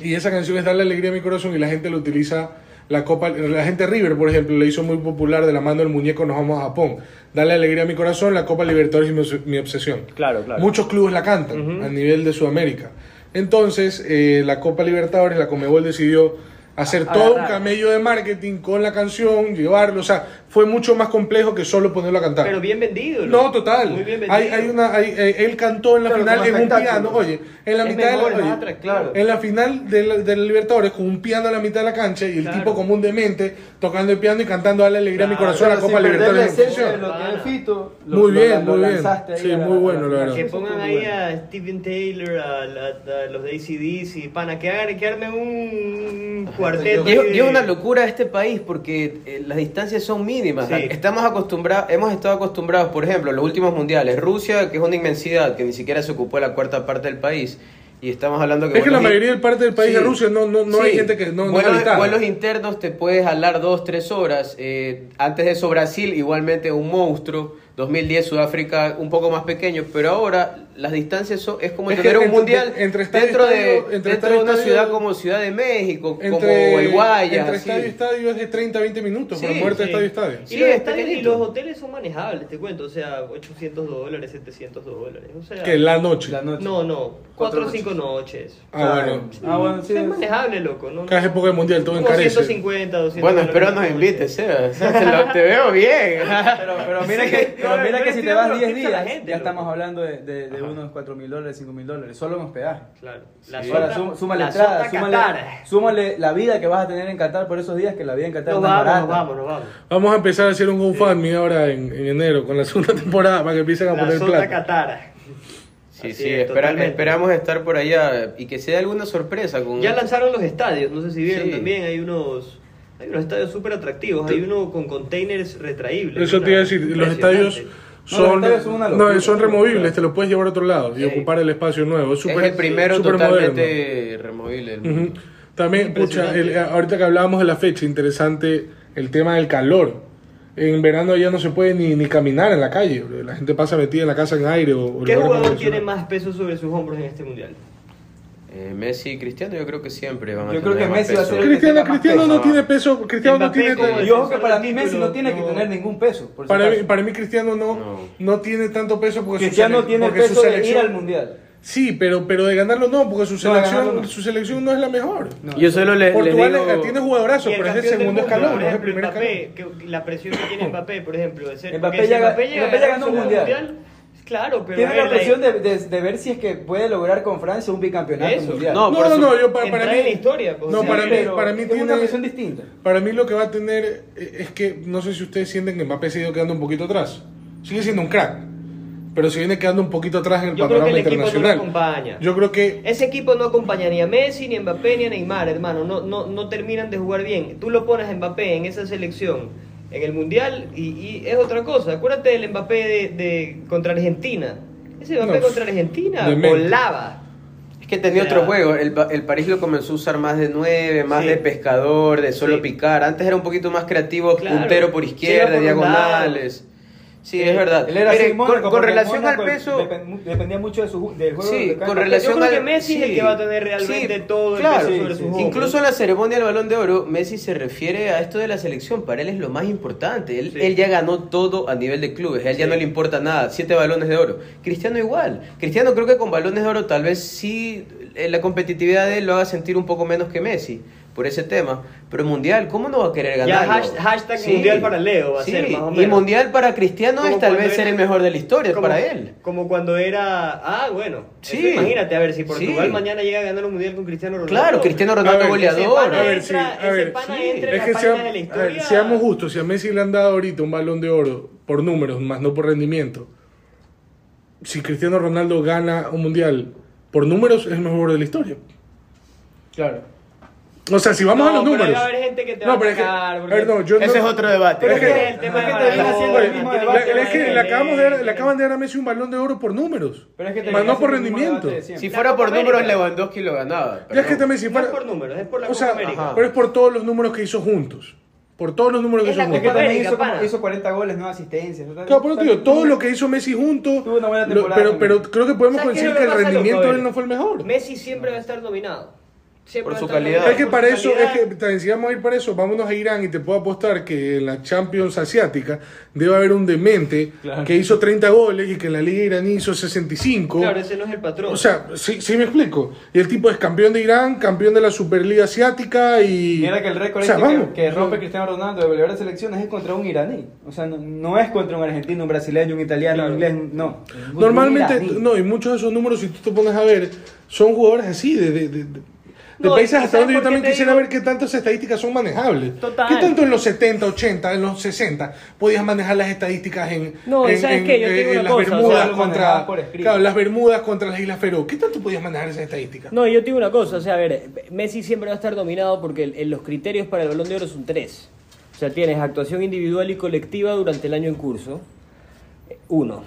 y esa canción es Darle Alegría a mi corazón, y la gente lo utiliza, la Copa, la gente River, por ejemplo, le hizo muy popular de la mano del muñeco Nos vamos a Japón. Darle Alegría a mi corazón, la Copa Libertadores y mi, obs- mi obsesión. Claro, claro. Muchos clubes la cantan a nivel de Sudamérica. Entonces, eh, la Copa Libertadores, la Comebol decidió hacer A- todo un camello de marketing con la canción, llevarlo, o sea, fue mucho más complejo que solo ponerlo a cantar. Pero bien vendido. No, total. Muy bien vendido. hay, hay una, hay- eh, él cantó en la Claro, final en un piano. Oye, en la Es mitad de mejor, la, oye, claro. en la final de la, de la Libertadores con un piano a la mitad de la cancha y el Claro. tipo como un demente tocando el piano y cantando Dale alegría a mi corazón a la Copa Libertadores. la en esencia de función. lo que es Fito. lo- Muy bien, lo muy bien. Sí, a la- muy a la bueno, la verdad. Que pongan ahí a Steven Taylor, a, la- a los de ACDC, pana, que armen un cuarteto. Es, y es una locura este país porque eh, las distancias son mínimas. Sí. Estamos acostumbrados, hemos estado acostumbrados, por ejemplo, en los últimos mundiales, Rusia, que es una inmensidad, que ni siquiera se ocupó la cuarta parte del país. Y estamos hablando que... Es que la mayoría del parte del país Sí. de Rusia no, no, no hay gente que no, no vuelos, habitada. vuelos internos te puedes jalar dos, tres horas. Eh, antes de eso Brasil igualmente un monstruo. 2010 Sudáfrica un poco más pequeño, pero ahora las distancias son, es como Es tener un entre- mundial entre dentro de, estadio- entre dentro estadio de una estadio- ciudad como Ciudad de México, entre, como el Guayas. entre así. estadio y estadio es de 30 a 20 minutos por Sí, la muerte de Sí. estadio y estadio. Y Sí, los es estadios y los hoteles son manejables, te cuento. O sea, 800 dólares, 700 dólares. O sea, Que la noche. La noche. No, no. Cuatro 4 o 5 noches. Ah, bueno. Ah, bueno, sí. es manejable, loco. ¿no? Cada época del mundial todo encarece. 150, 200 Bueno, espero por nos invites, Sebas. Te, lo- te veo bien. Pero, pero mira que, pero no, mira no que si te vas dando 10 tips a la días, ya estamos hablando de unos 4 mil dólares, 5 mil dólares, solo en hospedaje. Claro. La Sí. Ahora, sota- sum- súmale la entrada, súmale, súmale la vida que vas a tener en Qatar por esos días, que la vida en Qatar no es vamos, barata. nos vamos, nos vamos. Vamos a empezar a hacer un GoFundMe ahora en, en enero con la segunda temporada para que empiecen a La poner plata. Qatar. Sí, Así sí, es, espera- esperamos estar por allá y que sea alguna sorpresa con Ya lanzaron los estadios, no sé si vieron Sí. también, hay unos hay unos estadios súper atractivos, hay uno con containers retraíbles. Eso te iba a decir, los estadios son, no, son removibles, te los puedes llevar a otro lado y Sí. ocupar el espacio nuevo. Es, Es súper- el primero totalmente removible. También, pucha, el- ahorita que hablábamos de la fecha, interesante el tema del calor. En verano ya no se puede ni, ni caminar en la calle, la gente pasa metida en la casa en aire o, ¿Qué jugador tiene más peso sobre sus hombros en este mundial? Eh, Messi y Cristiano yo creo que siempre van a Yo creo tener que más Messi va a peso. ser el- Cristiano, más Cristiano no peso. tiene peso, Cristiano no tiene... como Y ojo que para mí Messi no tiene que no. tener ningún peso. por Para mí, para mí Cristiano no, No. no. tiene tanto peso porque Cristiano su tiene porque su peso de ir al mundial. Sí, pero, pero de ganarlo no, porque su No, selección, no. su selección no es la mejor. No. Yo solo les, les Portugal digo... eh, tiene jugadorazos, pero es el segundo escalón, no es el primer Mbappé, escalón. que la presión que tiene Mbappé, por ejemplo, de ser Mbappé ya ganó un su mundial. Claro, pero Tiene la presión de, de, de ver si es que puede lograr con Francia un bicampeonato Eso. mundial. No, No, no, no, yo para, para mí... en la historia, pues, no, o sea, para mí, para mí es tiene... una presión distinta. Para mí lo que va a tener eh, es que, no sé si ustedes sienten que Mbappé se ha ido quedando un poquito atrás. Sigue siendo un crack, pero se viene quedando un poquito atrás en el Yo creo que panorama el equipo no lo internacional. acompaña. Yo creo que Ese equipo no acompaña ni a Messi, ni a Mbappé, ni a Neymar, hermano. No, no, no terminan de jugar bien. Tú lo pones a Mbappé en esa selección, en el Mundial, y, y es otra cosa. Acuérdate del Mbappé de, de- contra Argentina. Ese Mbappé No, contra Argentina volaba. Es que tenía O sea, otro juego. El, Pa- el París lo comenzó a usar más de nueve, más Sí. de pescador, de solo Sí. picar. Antes era un poquito más creativo, Claro. puntero por izquierda, por Sí, es verdad. Él era Miren, así, Mónaco, con, relación al peso, depend- dependía mucho de su, del juego Sí, de con relación Yo creo que al- Messi es el sí. que va a tener realmente todo el claro, peso sobre sí, sí. hombros. Incluso en la ceremonia del Balón de Oro, Messi se refiere a esto de la selección. Para él es lo más importante. Él, Sí. él ya ganó todo a nivel de clubes. A él ya Sí. no le importa nada. Siete balones de oro. Cristiano igual. Cristiano creo que con balones de oro tal vez sí eh, la competitividad de él lo haga sentir un poco menos que Messi por ese tema. Pero mundial, ¿cómo no va a querer Ya ganar? hash- hashtag mundial para Leo va a ser, más o Y menos. mundial para Cristiano Como es tal vez ser el mejor de la historia como- para él. Como cuando era. Ah, bueno. Sí. Eso imagínate, a ver, si Portugal Sí. mañana llega a ganar un mundial con Cristiano Ronaldo. Claro, Cristiano A Ronaldo ver, goleador. Ese A ver, sí, a ver, pana sí. entra en Es la que página sea- de la a ver, historia. seamos justos, si a Messi le han dado ahorita un balón de oro por números, más no por rendimiento, si Cristiano Ronaldo gana un mundial por números, es el mejor de la historia. Claro. O sea, si vamos No, a los pero números. va a haber gente que te no, va a pero es que, ver, no, yo Ese no- es otro debate. Pero es que- es el tema es que de te viene Maradona, haciendo el Oye, mismo le, debate. le- es que de le, acaban de dar, Pelé. le acaban de dar a Messi un balón de oro por números. Pero es que te Más no por rendimiento. Si fuera por números. Lewandowski lo ganaba. Ya es que también si No fuera. es por números, es por la o Copa sea, América. pero es por todos los números que hizo juntos. Por todos los números que hizo la Es juntos. que también hizo, como- hizo 40 goles, no asistencias. Claro, pero te digo, todo lo que hizo Messi juntos. Tuvo una buena lo- temporada pero, pero también. creo que podemos ¿Sabes qué es coincidir lo que el rendimiento de él no fue el mejor. Messi siempre va a estar dominado. Por a su calidad. Es que para eso, es que también, si vamos a ir para eso, vámonos a Irán y te puedo apostar que en la Champions Asiática debe haber un demente Claro. que hizo 30 goles y que en la Liga iraní hizo 65. Claro, ese no es el patrón. O sea, sí, sí me explico. Y el tipo es campeón de Irán, campeón de la Superliga Asiática y... Mira que el récord O sea, este que- rompe Cristiano Ronaldo de goleador de selecciones es contra un iraní. O sea, no, no es contra un argentino, un brasileño, un italiano, Claro. un inglés, no. Normalmente, no, y muchos de esos números, si tú te pones a ver, son jugadores así, de, de, de- de No, países ¿y hasta donde yo también quisiera digo? ver qué tantas estadísticas son manejables. Total. ¿Qué tanto en los 70, 80, en los 60 podías manejar las estadísticas en, las cosa, o sea, Bermudas contra claro, las Bermudas contra las Islas Feroe? ¿Qué tanto podías manejar esas estadísticas? No, yo te digo una cosa, o sea, a ver, Messi siempre va a estar dominado porque el- en los criterios para el Balón de Oro son tres. O sea, tienes actuación individual y colectiva durante el año en curso. eh, Uno.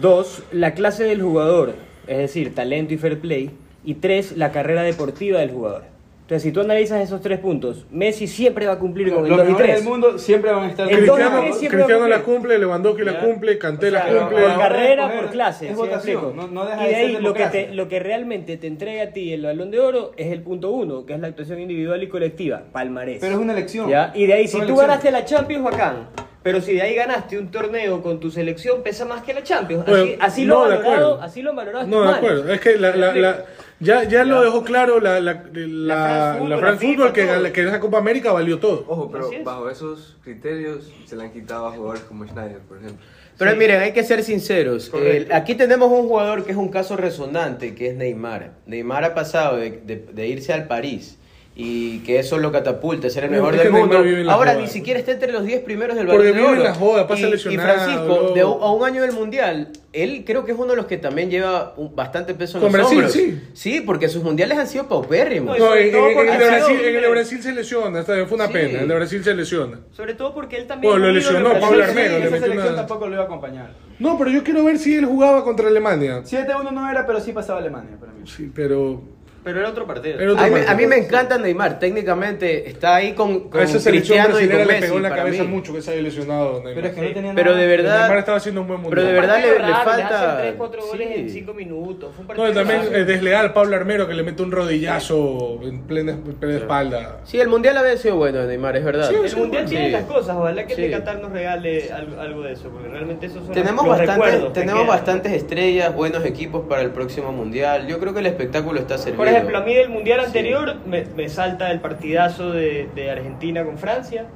Dos, la clase del jugador, es decir, talento y fair play. Y tres, la carrera deportiva del jugador. Entonces, si tú analizas esos tres puntos, Messi siempre va a cumplir con el Los 2 y mejores 3. del mundo siempre van a estar El Cristiano, Cristiano la cumplir. cumple, Lewandowski la Ya. cumple, Kanté O sea, la por cumple. Ahora, carrera, por clase. es ¿sí me votación, no- no deja y de de ser ahí lo que, te- lo que realmente te entrega a ti el balón de oro es el punto uno, que es la actuación individual y colectiva, palmarés. Pero es una elección. ¿Ya? Y de ahí, si tú elecciones. ganaste la Champions, bacán. Pero si de ahí ganaste un torneo con tu selección, pesa más que la Champions. Así, Bueno, así no, lo valorado, así lo valorado No, de acuerdo. Es que la, la, la- ya, ya lo dejó claro la, la, la, la, France Football, France que, que esa Copa América valió todo. Ojo, pero Así es. bajo esos criterios se le han quitado a jugadores como Schneider, por ejemplo. Pero miren, hay que ser sinceros. Eh, aquí tenemos un jugador que es un caso resonante, que es Neymar. Neymar ha pasado de, de- de irse al París y que eso lo catapulta, ser el No, mejor del Neymar mundo. en Ahora joda. ni siquiera está entre los 10 primeros del Porque Balón de vive en Oro. la joda, pasa y, lesionado, Y Francisco, de un- a un año del Mundial, él creo que es uno de los que también lleva un- bastante peso en Con los Brasil, hombros. sí. Sí, porque sus mundiales han sido paupérrimos. No, No, en, en- en el Brasil, en el. Brasil se lesiona, esta vez fue una Sí. pena, el de Brasil se lesiona. Sobre todo porque él también. Bueno, lo lesionó en Pablo. Armero, le esa selección una- tampoco lo iba a acompañar. No, pero yo quiero ver si él jugaba contra Alemania. 7-1 no era, pero sí pasaba Alemania para mí. Sí, pero... Pero era otro partido. Era otro A mí, me- partido. a mí me encanta Neymar, técnicamente está ahí con, con selección Cristiano y con le Messi. pegó en la cabeza mí. mucho que se había lesionado Neymar. Pero es que no tenía Pero nada. de verdad, Neymar estaba haciendo un buen mundial. pero de verdad le, le falta. hacen 3, 4 goles sí. en 5 minutos. Fue un No, partido y también raro. es desleal Pablo Armero que le mete un rodillazo en plena, en plena espalda. Sí, el mundial había sido bueno de Neymar, es verdad. El mundial tiene las cosas, ojalá que Sí. el de Qatar nos regale algo, algo de eso, porque realmente esos son Tenemos, los bastantes, recuerdos que tenemos bastantes estrellas, buenos equipos para el próximo mundial. Yo creo que el espectáculo está servido. Por ejemplo, a mí del mundial Sí. anterior me, me salta el partidazo de, de Argentina con Francia,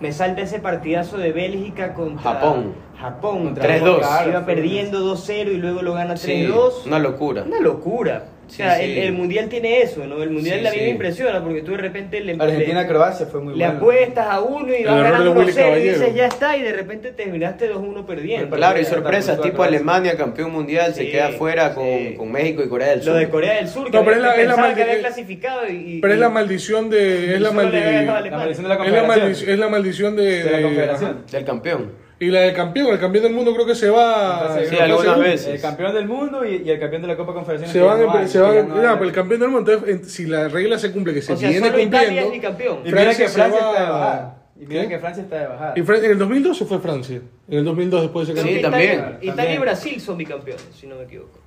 me salta ese partidazo de Bélgica contra Japón. Japón, Contra 3-2. Japón, Iba perdiendo 2-0 y luego lo gana Sí, 3-2. una locura. Una locura. O Sí, sea, sí. El, el mundial tiene eso, ¿no? El mundial Sí, a mí sí. me impresiona porque tú de repente le, fue muy le bueno. apuestas a uno y vas ganando de Willy 1-0 y dices ya está y de repente terminaste 2-1 perdiendo. Claro, y sorpresas, tipo Croacia. Alemania, campeón mundial, se queda fuera con, sí. con México y Corea del Sur. Lo de Corea del Sur, que No, pero es la- es que había clasificado y, y- Pero es la y- maldición de... Es la, solo le había dejado a maldi- Alemania. La maldición de la es la, confederación. maldición, es la maldición de... De la de- confederación. ajá. Del campeón. Y la del campeón, el campeón del mundo creo que se va... Sí, se algunas veces. El campeón del mundo y, y el campeón de la Copa Confederaciones. Se van, no se van, no pero el campeón del mundo, entonces, en- si la regla se cumple, que se O sea, viene solo Italia cumpliendo, es mi campeón. Y mira Francia que se Francia va- está de bajada. Y mira ¿Qué? que Francia está de bajada. Y Fran- en el 2012 fue Francia. En el 2002 después de ese Sí, campeón. también. Italia, También. Italia y Brasil son bicampeones, si no me equivoco.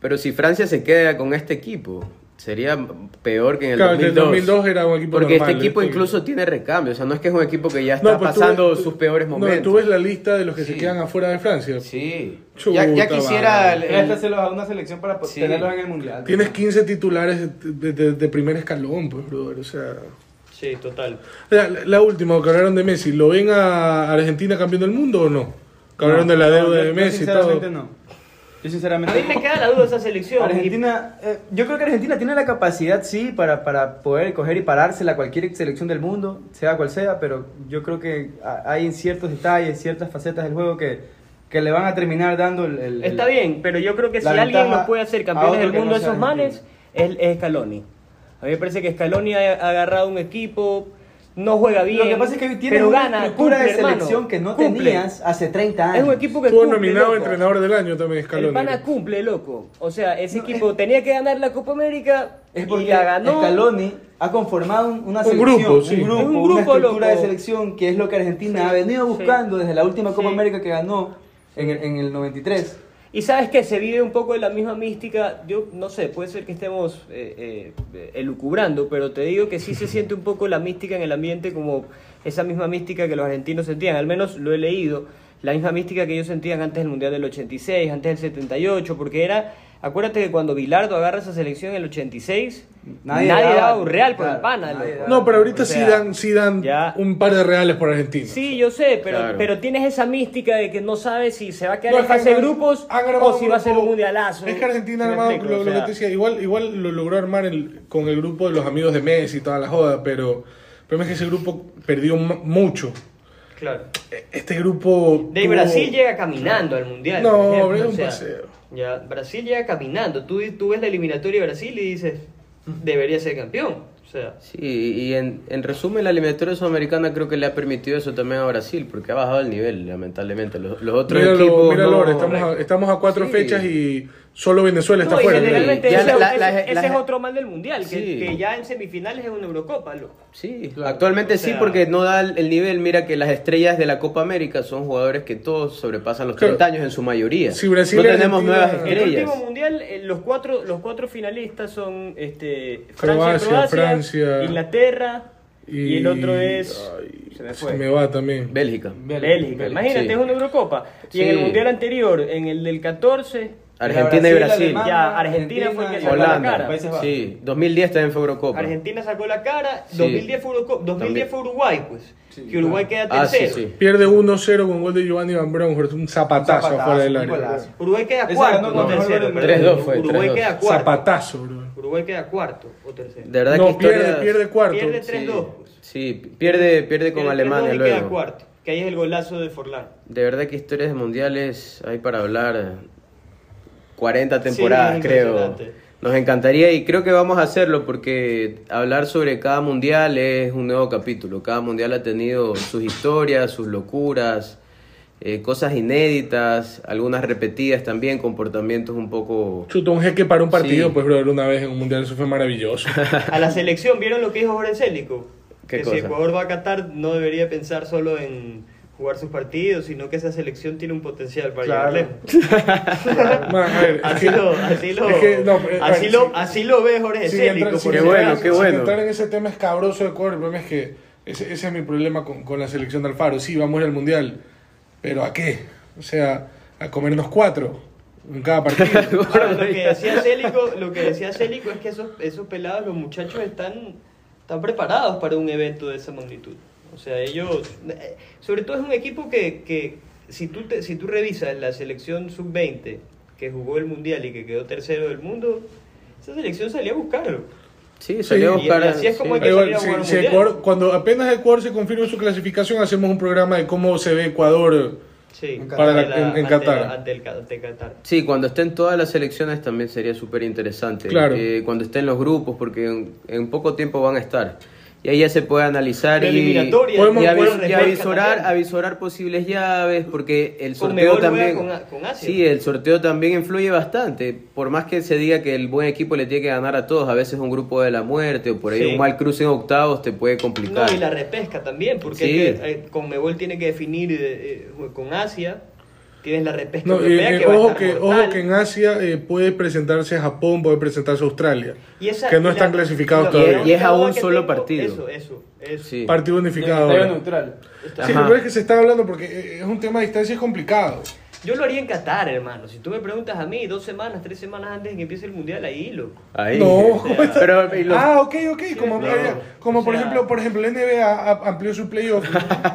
Pero si Francia se queda con este equipo, sería peor que en el Claro, que el 2002. 2002 era un equipo Porque normal, este equipo este- incluso tiene recambio, o sea, no es que es un equipo que ya está No, pues pasando ves- sus peores no, momentos. tú ves la lista de los que se quedan afuera de Francia. Sí. Chuta, ya, ya quisiera el- el- Préstaselos a una selección para Sí. tenerlos en el mundial. Tienes 15 titulares de, de- de primer escalón, pues, brother. O sea. Sí, total. La, la última que hablaron de Messi, ¿lo ven a Argentina campeón del mundo o no? Que hablaron de la No, deuda de Messi y todo. sinceramente no. Yo A sinceramente mí me queda la duda de esa selección. Argentina, eh, yo creo que Argentina tiene la capacidad, sí, para, para poder coger y parársela a cualquier selección del mundo, sea cual sea, pero yo creo que ha- hay ciertos detalles, ciertas facetas del juego que, que le van a terminar dando el... el- Está bien, pero yo creo que si alguien nos puede hacer a campeones del mundo no esos manes es, es Scaloni. A mí me parece que Scaloni ha agarrado un equipo, no juega bien, Lo que pasa es que tienes pero una gana, estructura cumple, de selección hermano, que no cumple. tenías hace 30 años. Es un equipo que Estuvo cumple, nominado loco. entrenador del año también, El Scaloni. pana cumple, loco. O sea, ese No, equipo es- tenía que ganar la Copa América Es y porque la ganó. Scaloni ha conformado un- una Un selección, grupo, sí. un grupo, una estructura loco. de selección que es lo que Argentina Sí, ha venido sí. buscando desde la última Copa Sí. América que ganó en el, en el 93. Y sabes que se vive un poco de la misma mística, yo no sé, puede ser que estemos eh, eh, elucubrando, pero te digo que sí se siente un poco la mística en el ambiente como esa misma mística que los argentinos sentían, al menos lo he leído, la misma mística que ellos sentían antes del Mundial del 86, antes del 78, porque era, acuérdate que cuando Bilardo agarra esa selección en el 86, nadie, Nadie daba, daba, un real por claro, el pana. No, pero ahorita O sí sea, dan, sí dan ya- un par de reales por Argentina. Sí, yo sé, pero, Claro. pero tienes esa mística de que no sabes si se va a quedar No, en es que fase de grupos o si va a ser un grupo- mundialazo. Es que Argentina ha ¿Sí armado, explico? lo, O lo que te decía, igual, igual lo logró armar el, con el grupo de los amigos de Messi y toda la joda, pero el problema es que ese grupo perdió mu- mucho. Claro. Este grupo. De ahí tuvo- Brasil llega caminando al mundial. No, por ejemplo, hombre, es o un sea, paseo. Ya, Brasil llega caminando. Tú, tú ves la eliminatoria de Brasil y dices, debería ser campeón. O sea, Sí, y en, en resumen, la eliminatoria sudamericana creo que le ha permitido eso también a Brasil, porque ha bajado el nivel, lamentablemente. Los, los otros Míralo, equipos. míralo no- ahora, estamos, a, estamos a cuatro Sí. fechas y solo Venezuela está no, fuera. generalmente ese, la- ese- la- ese la- es otro mal del mundial, que, Sí. que ya en semifinales es una Eurocopa. loco. Sí, actualmente O sea- sí, porque no da el el nivel. Mira que las estrellas de la Copa América son jugadores que todos sobrepasan los Claro. 30 años en su mayoría. Si Brasil no tenemos Argentina- nuevas El estrellas. último mundial, eh, los cuatro, los cuatro finalistas son este, Francia, Croacia, Croacia, Francia. Inglaterra y, el otro es. ay, se me se fue. me va también. Bélgica. Bélgica. Imagínate, sí. es una Eurocopa. Y en el mundial anterior, en el del 14, Argentina y Brasil. Alemania, Ya, Argentina fue el que sacó la Holanda. cara. Países Bajos. Sí, 2010 también fue Eurocopa. Argentina sacó la cara, Sí. 2010 fue Eurocopa, 2010 fue Uruguay, pues. que Uruguay queda Ah, sí, tercero. sí. Pierde 1-0 con gol de Giovanni Van Bronckhorst, un zapatazo, Zapatazo, afuera del un área. golazo. Uruguay queda Ese cuarto, ganó con mejor tercero. gol del perdón. 3-2 fue, Uruguay 3-2. queda cuarto. Zapatazo, bro. Uruguay queda cuarto o tercero. De verdad que No, historias- pierde, pierde cuarto. Pierde Sí. 3-2. pues. Sí, pierde, pierde con Pierde Alemania 3-2 y queda luego. cuarto. Que ahí es el golazo de Forlán. De verdad que historias de mundiales hay para hablar 40 temporadas, creo. Nos encantaría y creo que vamos a hacerlo porque hablar sobre cada mundial es un nuevo capítulo. Cada mundial ha tenido sus historias, sus locuras, eh, cosas inéditas, algunas repetidas también, comportamientos un poco... Chuta, un jeque para un partido, Sí. pues, bro, una vez en un mundial, eso fue maravilloso. A la selección, ¿vieron lo que dijo Jorge Célico? ¿Qué que si? Ecuador va a Qatar no debería pensar solo en jugar sus partidos, sino que esa selección tiene un potencial para Claro. llegar lejos. Man, a ver, es Así que- lo, así lo, es que, no, pero, a así ver, lo, sí. así lo ve Jorge Sin Célico. entrar- porque- Qué bueno, qué bueno. entrar en ese tema escabroso de Ecuador, el problema es que ese, ese es mi problema con, con la selección de Alfaro. Sí, vamos al mundial, pero ¿a qué? O sea, a comernos cuatro en cada partido. Ahora, lo que decía Célico, lo que decía Célico es que esos, esos pelados, los muchachos están, están preparados para un evento de esa magnitud. O sea, ellos, eh, sobre todo es un equipo que, que si, tú te- si tú revisas la selección sub-20 que jugó el mundial y que quedó tercero del mundo, esa selección salía a buscarlo. Sí, salió a buscar... así es como hay sí. que Igual, salir a si- jugar un si mundial. Ecuador- cuando apenas Ecuador se confirme su clasificación, hacemos un programa de cómo se ve Ecuador. Para la- en- en ante Qatar. la- ante el Ca- ante Qatar. Sí, cuando estén todas las selecciones también sería súper interesante. Claro. Eh, cuando estén los grupos, porque en, en poco tiempo van a estar. Y ahí ya se puede analizar y, y avi- podemos- y avisorar, avisorar posibles llaves, porque el sorteo también... con A- con Asia. Sí, el sorteo también influye bastante. Por más que se diga que el buen equipo le tiene que ganar a todos, a veces un grupo de la muerte o por ahí Sí. un mal cruce en octavos te puede complicar. No, y la repesca también, porque Sí. es que, eh, Conmebol tiene que definir eh, eh, con Asia, tienes la repesca No, europea eh, eh, que va a ojo, estar que, mortal. ojo que en Asia eh, puede presentarse Japón, puede presentarse Australia, Y esa- que no y están la- clasificados la- todavía. Y es a un solo tengo- partido. Eso, eso, eso. Sí. Partido unificado. Neutral. Sí, pero es que se está hablando porque eh, es un tema de distancia es complicado. Yo lo haría en Qatar, hermano. Si tú me preguntas a mí, dos semanas, tres semanas antes de que empiece el mundial, ahí, loco. Ahí. No, pero y los- Ah, ok, ok. Como, no. eh, como O por sea- ejemplo, por ejemplo, la NBA amplió su playoff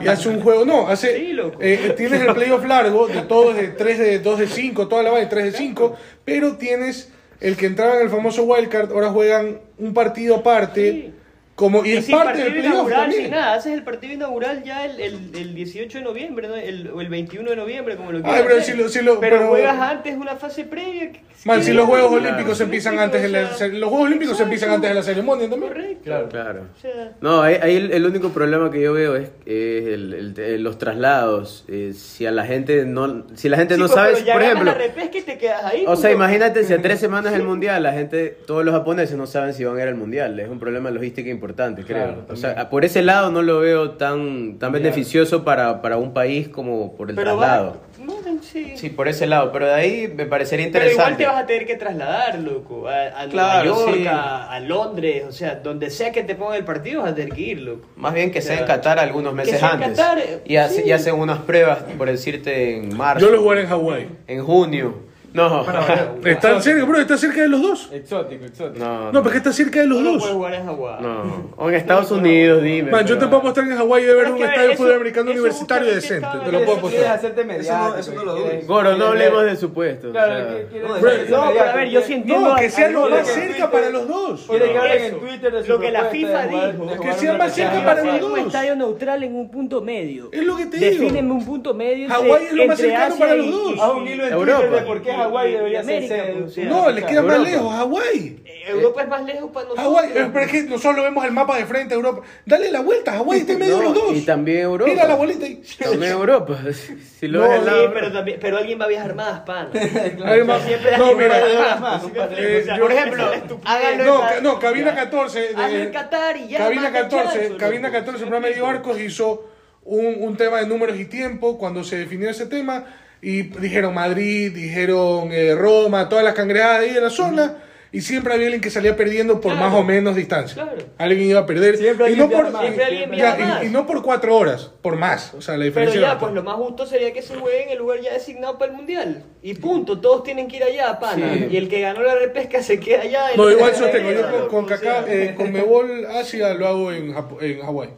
y hace un juego. No, hace. Sí, loco. eh, tienes el playoff largo de todos de 3 de 2 de 5, toda la vaina, 3 de 5, pero tienes el que entraba en el famoso wildcard, ahora juegan un partido aparte. Sí. Como, y, Y es parte del partido playoff inaugural, también. sin nada. Haces el partido inaugural ya el, el, el 18 de noviembre, ¿no? el, o el 21 de noviembre, como lo Ay, quieras pero hacer. si lo- si lo- pero, pero- juegas antes una fase previa. que- Man, que- si los Juegos. Olímpicos ¿Sí me empiezan antes de la, los Juegos Olímpicos exacto. empiezan antes de la ceremonia también. Correcto. Claro. Claro. O sea, No, ahí, ahí el, el único problema que yo veo es, es el- el- el- los traslados. Eh, si a la gente no, si la gente sí, no pues, sabe, pero ya por ganas ejemplo, la repesca y te quedas ahí. o sea, imagínate si a tres semanas el mundial, la gente, todos los japoneses no saben si van a ir al mundial. Es un problema logístico importante, creo. Claro, o sea, por ese lado no lo veo tan, tan beneficioso para, para un país como por el Pero traslado. va- no, sí, sí. Por ese lado, pero de ahí me parecería Pero igual interesante. te vas a tener que trasladar, loco, a, a Claro, Nueva York, sí. a, a Londres, o sea, donde sea que te pongan el partido vas a tener que ir, loco. Más bien que O sea en sea, Qatar algunos meses sea en antes. Qatar, y, hace- sí. y hacen unas pruebas, por decirte, en marzo. Yo lo jugaré en Hawái. En junio. No. Están cerca, bro, está cerca de los dos. Exótico, exótico. No, No, porque está cerca de los No dos. puedes jugar en Hawái. no. O en Estados Unidos, dime. Man, yo pero- te puedo mostrar que en Hawái debe haber Pero un es que, estadio de eso- fútbol americano eso universitario justamente decente. estaba- Te lo puedo Quieres mostrar. hacerte Eso no- mediático. eso no lo quieres- dudes. Goro, no quieres- hablemos de supuestos. Claro, o sea, que- quieres no, hacerte no, pero a ver, yo mediático, sí entiendo. No, que sea lo más cerca para los dos. Quieren que hablen Eso. en Twitter de su Lo que la propuesta FIFA de jugar- dijo. de Que jugar sea un más cerca para los un dos. estadio neutral en un punto medio. Es lo que te digo. Defíneme un punto medio entre, Hawái es lo más entre cercano Asia para los y- dos. Haz un hilo en Europa. Twitter de por qué Hawái debería ser América, sede. pues. No, le queda más Europa. lejos, Hawái. Eh, Europa es más lejos para nosotros. Hawái, eh, pero es que nosotros vemos el mapa de frente a Europa. Dale la vuelta, Hawái está en medio de los dos. Y también Europa. Mira la bolita ahí. También Europa. Si lo No, ves Sí, lado. pero, también, pero alguien va a viajar más, pana. Hay más- Siempre No, alguien va a mira. viajar más. Eh, yo- por ejemplo, háganlo No, ca- cabina 14. de- en Qatar y ya, Cabina manda 14, chancho, cabina loco. 14, el programa de Arcos hizo un, un tema de números y tiempo cuando se definió ese tema y dijeron Madrid, dijeron eh, Roma, todas las cangrejadas de ahí de la zona y siempre había alguien que salía perdiendo por Claro. más o menos distancia. Claro. Alguien iba a perder Siempre y no por más, Siempre alguien ya, y- no por cuatro horas, por más. O sea, la Pero diferencia ya, era pues lo más justo sería que se juegue en el lugar ya designado para el mundial. Y punto, todos tienen que ir allá, pana. Sí. Y el que ganó la repesca se queda allá. No, igual sostengo, yo con, con, Kaká, eh, con Mebol Asia lo hago en, Japo- en Hawái.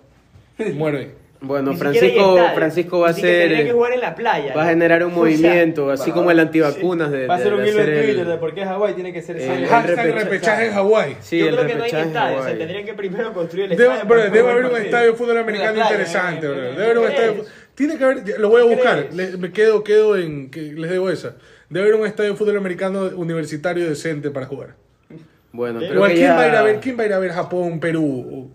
Muere. Bueno, ni Francisco, estadio. Va a ser. que jugar en la playa. Va a generar un O sea, movimiento, así como el antivacunas de, Va a ser de- un hilo en Twitter de por qué Hawái tiene que ser el- sede. el Hashtag repechaje. repechaje en Hawái. Sí, Yo creo que no hay estadio, o sea, tendrían que primero construir el Debe, estadio. debe haber un partido. estadio de fútbol americano interesante, bro. Debe haber un estadio. Tiene que haber, lo voy a buscar. Me quedo, quedo en que les debo esa. Debe haber un estadio de fútbol americano universitario decente para jugar. Bueno, creo Igual, que ¿quién ya- va a ir a ver? ¿Quién va a ir a ver Japón, Perú?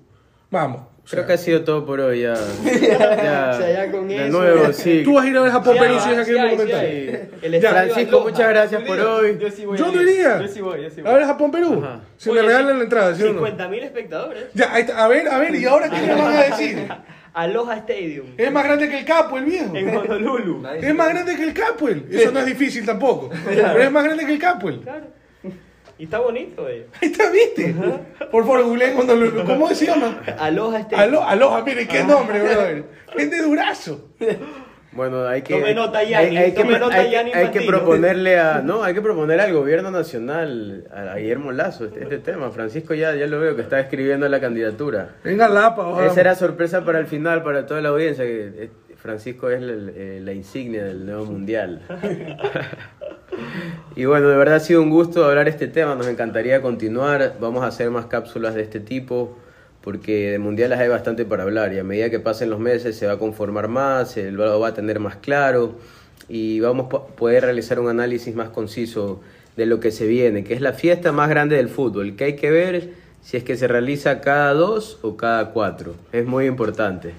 Vamos. Creo que ha sido todo por hoy ya. Ya, O sea, ya con de eso- nuevo, sí. Tú vas a ir a ver Japón, Perú si es aquel hay, sí Francisco, muchas gracias por hoy. Yo sí voy Yo a no ir. iría. Yo sí voy, yo sí A voy. ver Japón, Perú. Ajá. Si me Oye, regalan sí, la entrada, ¿sí o no? 50 mil espectadores. Ya, ahí está. a ver, a ver, ¿y ahora qué me van a decir? Aloha Stadium. Es más grande que el Capo, el viejo. En Honolulu. Es más grande que el Capuel. Eso no es difícil tampoco. Pero es más grande que el Capuel. Claro. Y está bonito, eh. Ahí está, ¿viste? Por favor, googleen Honolulu. ¿Cómo se llama? Aloha Stadium. Alo, aloha, mire, qué nombre, brother. Gente durazo. Bueno, hay que, Tome nota, hay, Yanni, hay que, tome nota, hay que- Yanni hay que proponerle a, no, hay que proponer al gobierno nacional, a, a Guillermo Lazo, este, este tema. Francisco ya, ya lo veo que está escribiendo la candidatura. Venga, Lapa, ojalá. Esa era sorpresa para el final, para toda la audiencia, que eh, Francisco es la, la insignia del nuevo mundial. y bueno, de verdad ha sido un gusto hablar este tema, nos encantaría continuar, vamos a hacer más cápsulas de este tipo, porque de mundiales hay bastante para hablar y a medida que pasen los meses se va a conformar más, el va a tener más claro y vamos a po- poder realizar un análisis más conciso de lo que se viene, que es la fiesta más grande del fútbol, que hay que ver si es que se realiza cada dos o cada cuatro, es muy importante.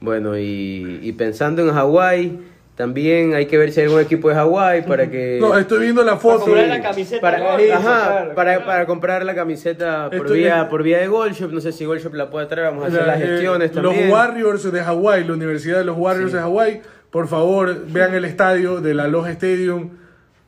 Bueno, y, y pensando en Hawái, también hay que ver si hay algún equipo de Hawái para que... No, estoy viendo la Para foto. comprar la camiseta. Para, ajá, claro, para, claro. para comprar la camiseta por Estoy- vía, por vía de Goldshop, no sé si Goldshop la puede traer, vamos a hacer La- las eh, gestiones los. Warriors de Hawái, la Universidad de los Warriors de Hawái, por favor, vean el estadio de la Aloha Stadium.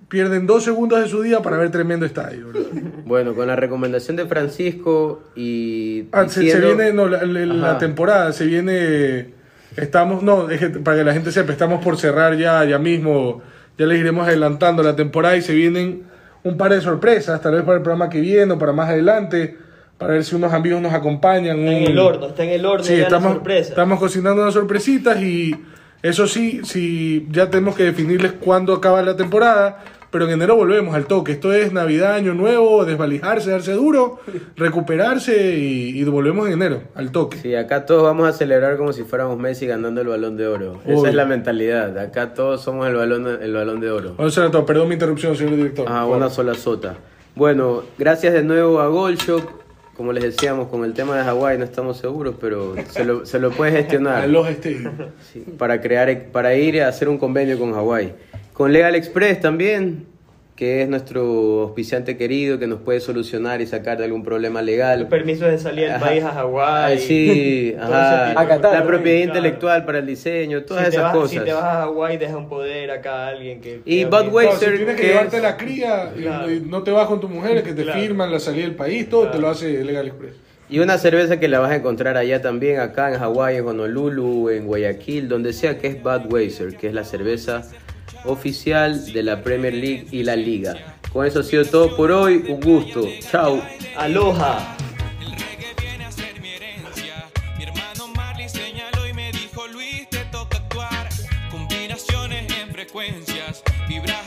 Pierden dos segundos de su día para ver tremendo estadio. Bueno, con la recomendación de Francisco y... Ah, se, viene no, la, la- la Ajá. temporada, se viene. Estamos, no, es que para que la gente sepa, estamos por cerrar ya, ya mismo. Ya les iremos adelantando la temporada y se vienen un par de sorpresas, tal vez para el programa que viene o para más adelante, para ver si unos amigos nos acompañan. Está en el horno, está en el horno Sí, estamos, estamos cocinando unas sorpresitas y eso sí, sí, ya tenemos que definirles cuándo acaba la temporada, pero en enero volvemos al toque. Esto es Navidad, Año Nuevo, desvalijarse, darse duro, recuperarse y, y volvemos en enero al toque. Sí, acá todos vamos a celebrar como si fuéramos Messi ganando el balón de oro. Esa es la mentalidad. Acá todos somos el balón, el balón de oro. Perdón mi interrupción, señor director. Ah, una sola sota. Bueno, gracias de nuevo a Goldshop. Como les decíamos, con el tema de Hawái no estamos seguros, pero se lo, se lo puede gestionar. Stadium. Sí, para crear para ir a hacer un convenio con Hawái. Con Legal Express también, que es nuestro auspiciante querido, que nos puede solucionar y sacar de algún problema legal. Permisos de salir del país a Hawái. Sí, ajá. ese tipo. A Qatar, la propiedad Claro. intelectual para el diseño, todas si esas vas, cosas. Si te vas a Hawái, deja un poder acá a alguien que. Y Budweiser- No, si tienes que que llevarte es- la cría y- Claro. y, no te vas con tu mujer, que te Claro. firman la salida del país, todo Claro. te lo hace Legal Express. Y una cerveza que la vas a encontrar allá también, acá en Hawái, en Honolulu, en Guayaquil, donde sea, que es Budweiser, que es la cerveza oficial de la Premier League y la Liga. Con eso ha sido todo por hoy. Un gusto. Chao. Aloha. El reggae viene a ser mi herencia. Mi hermano Marley señaló y me dijo Luis te toca actuar. Combinaciones en frecuencias. Vibra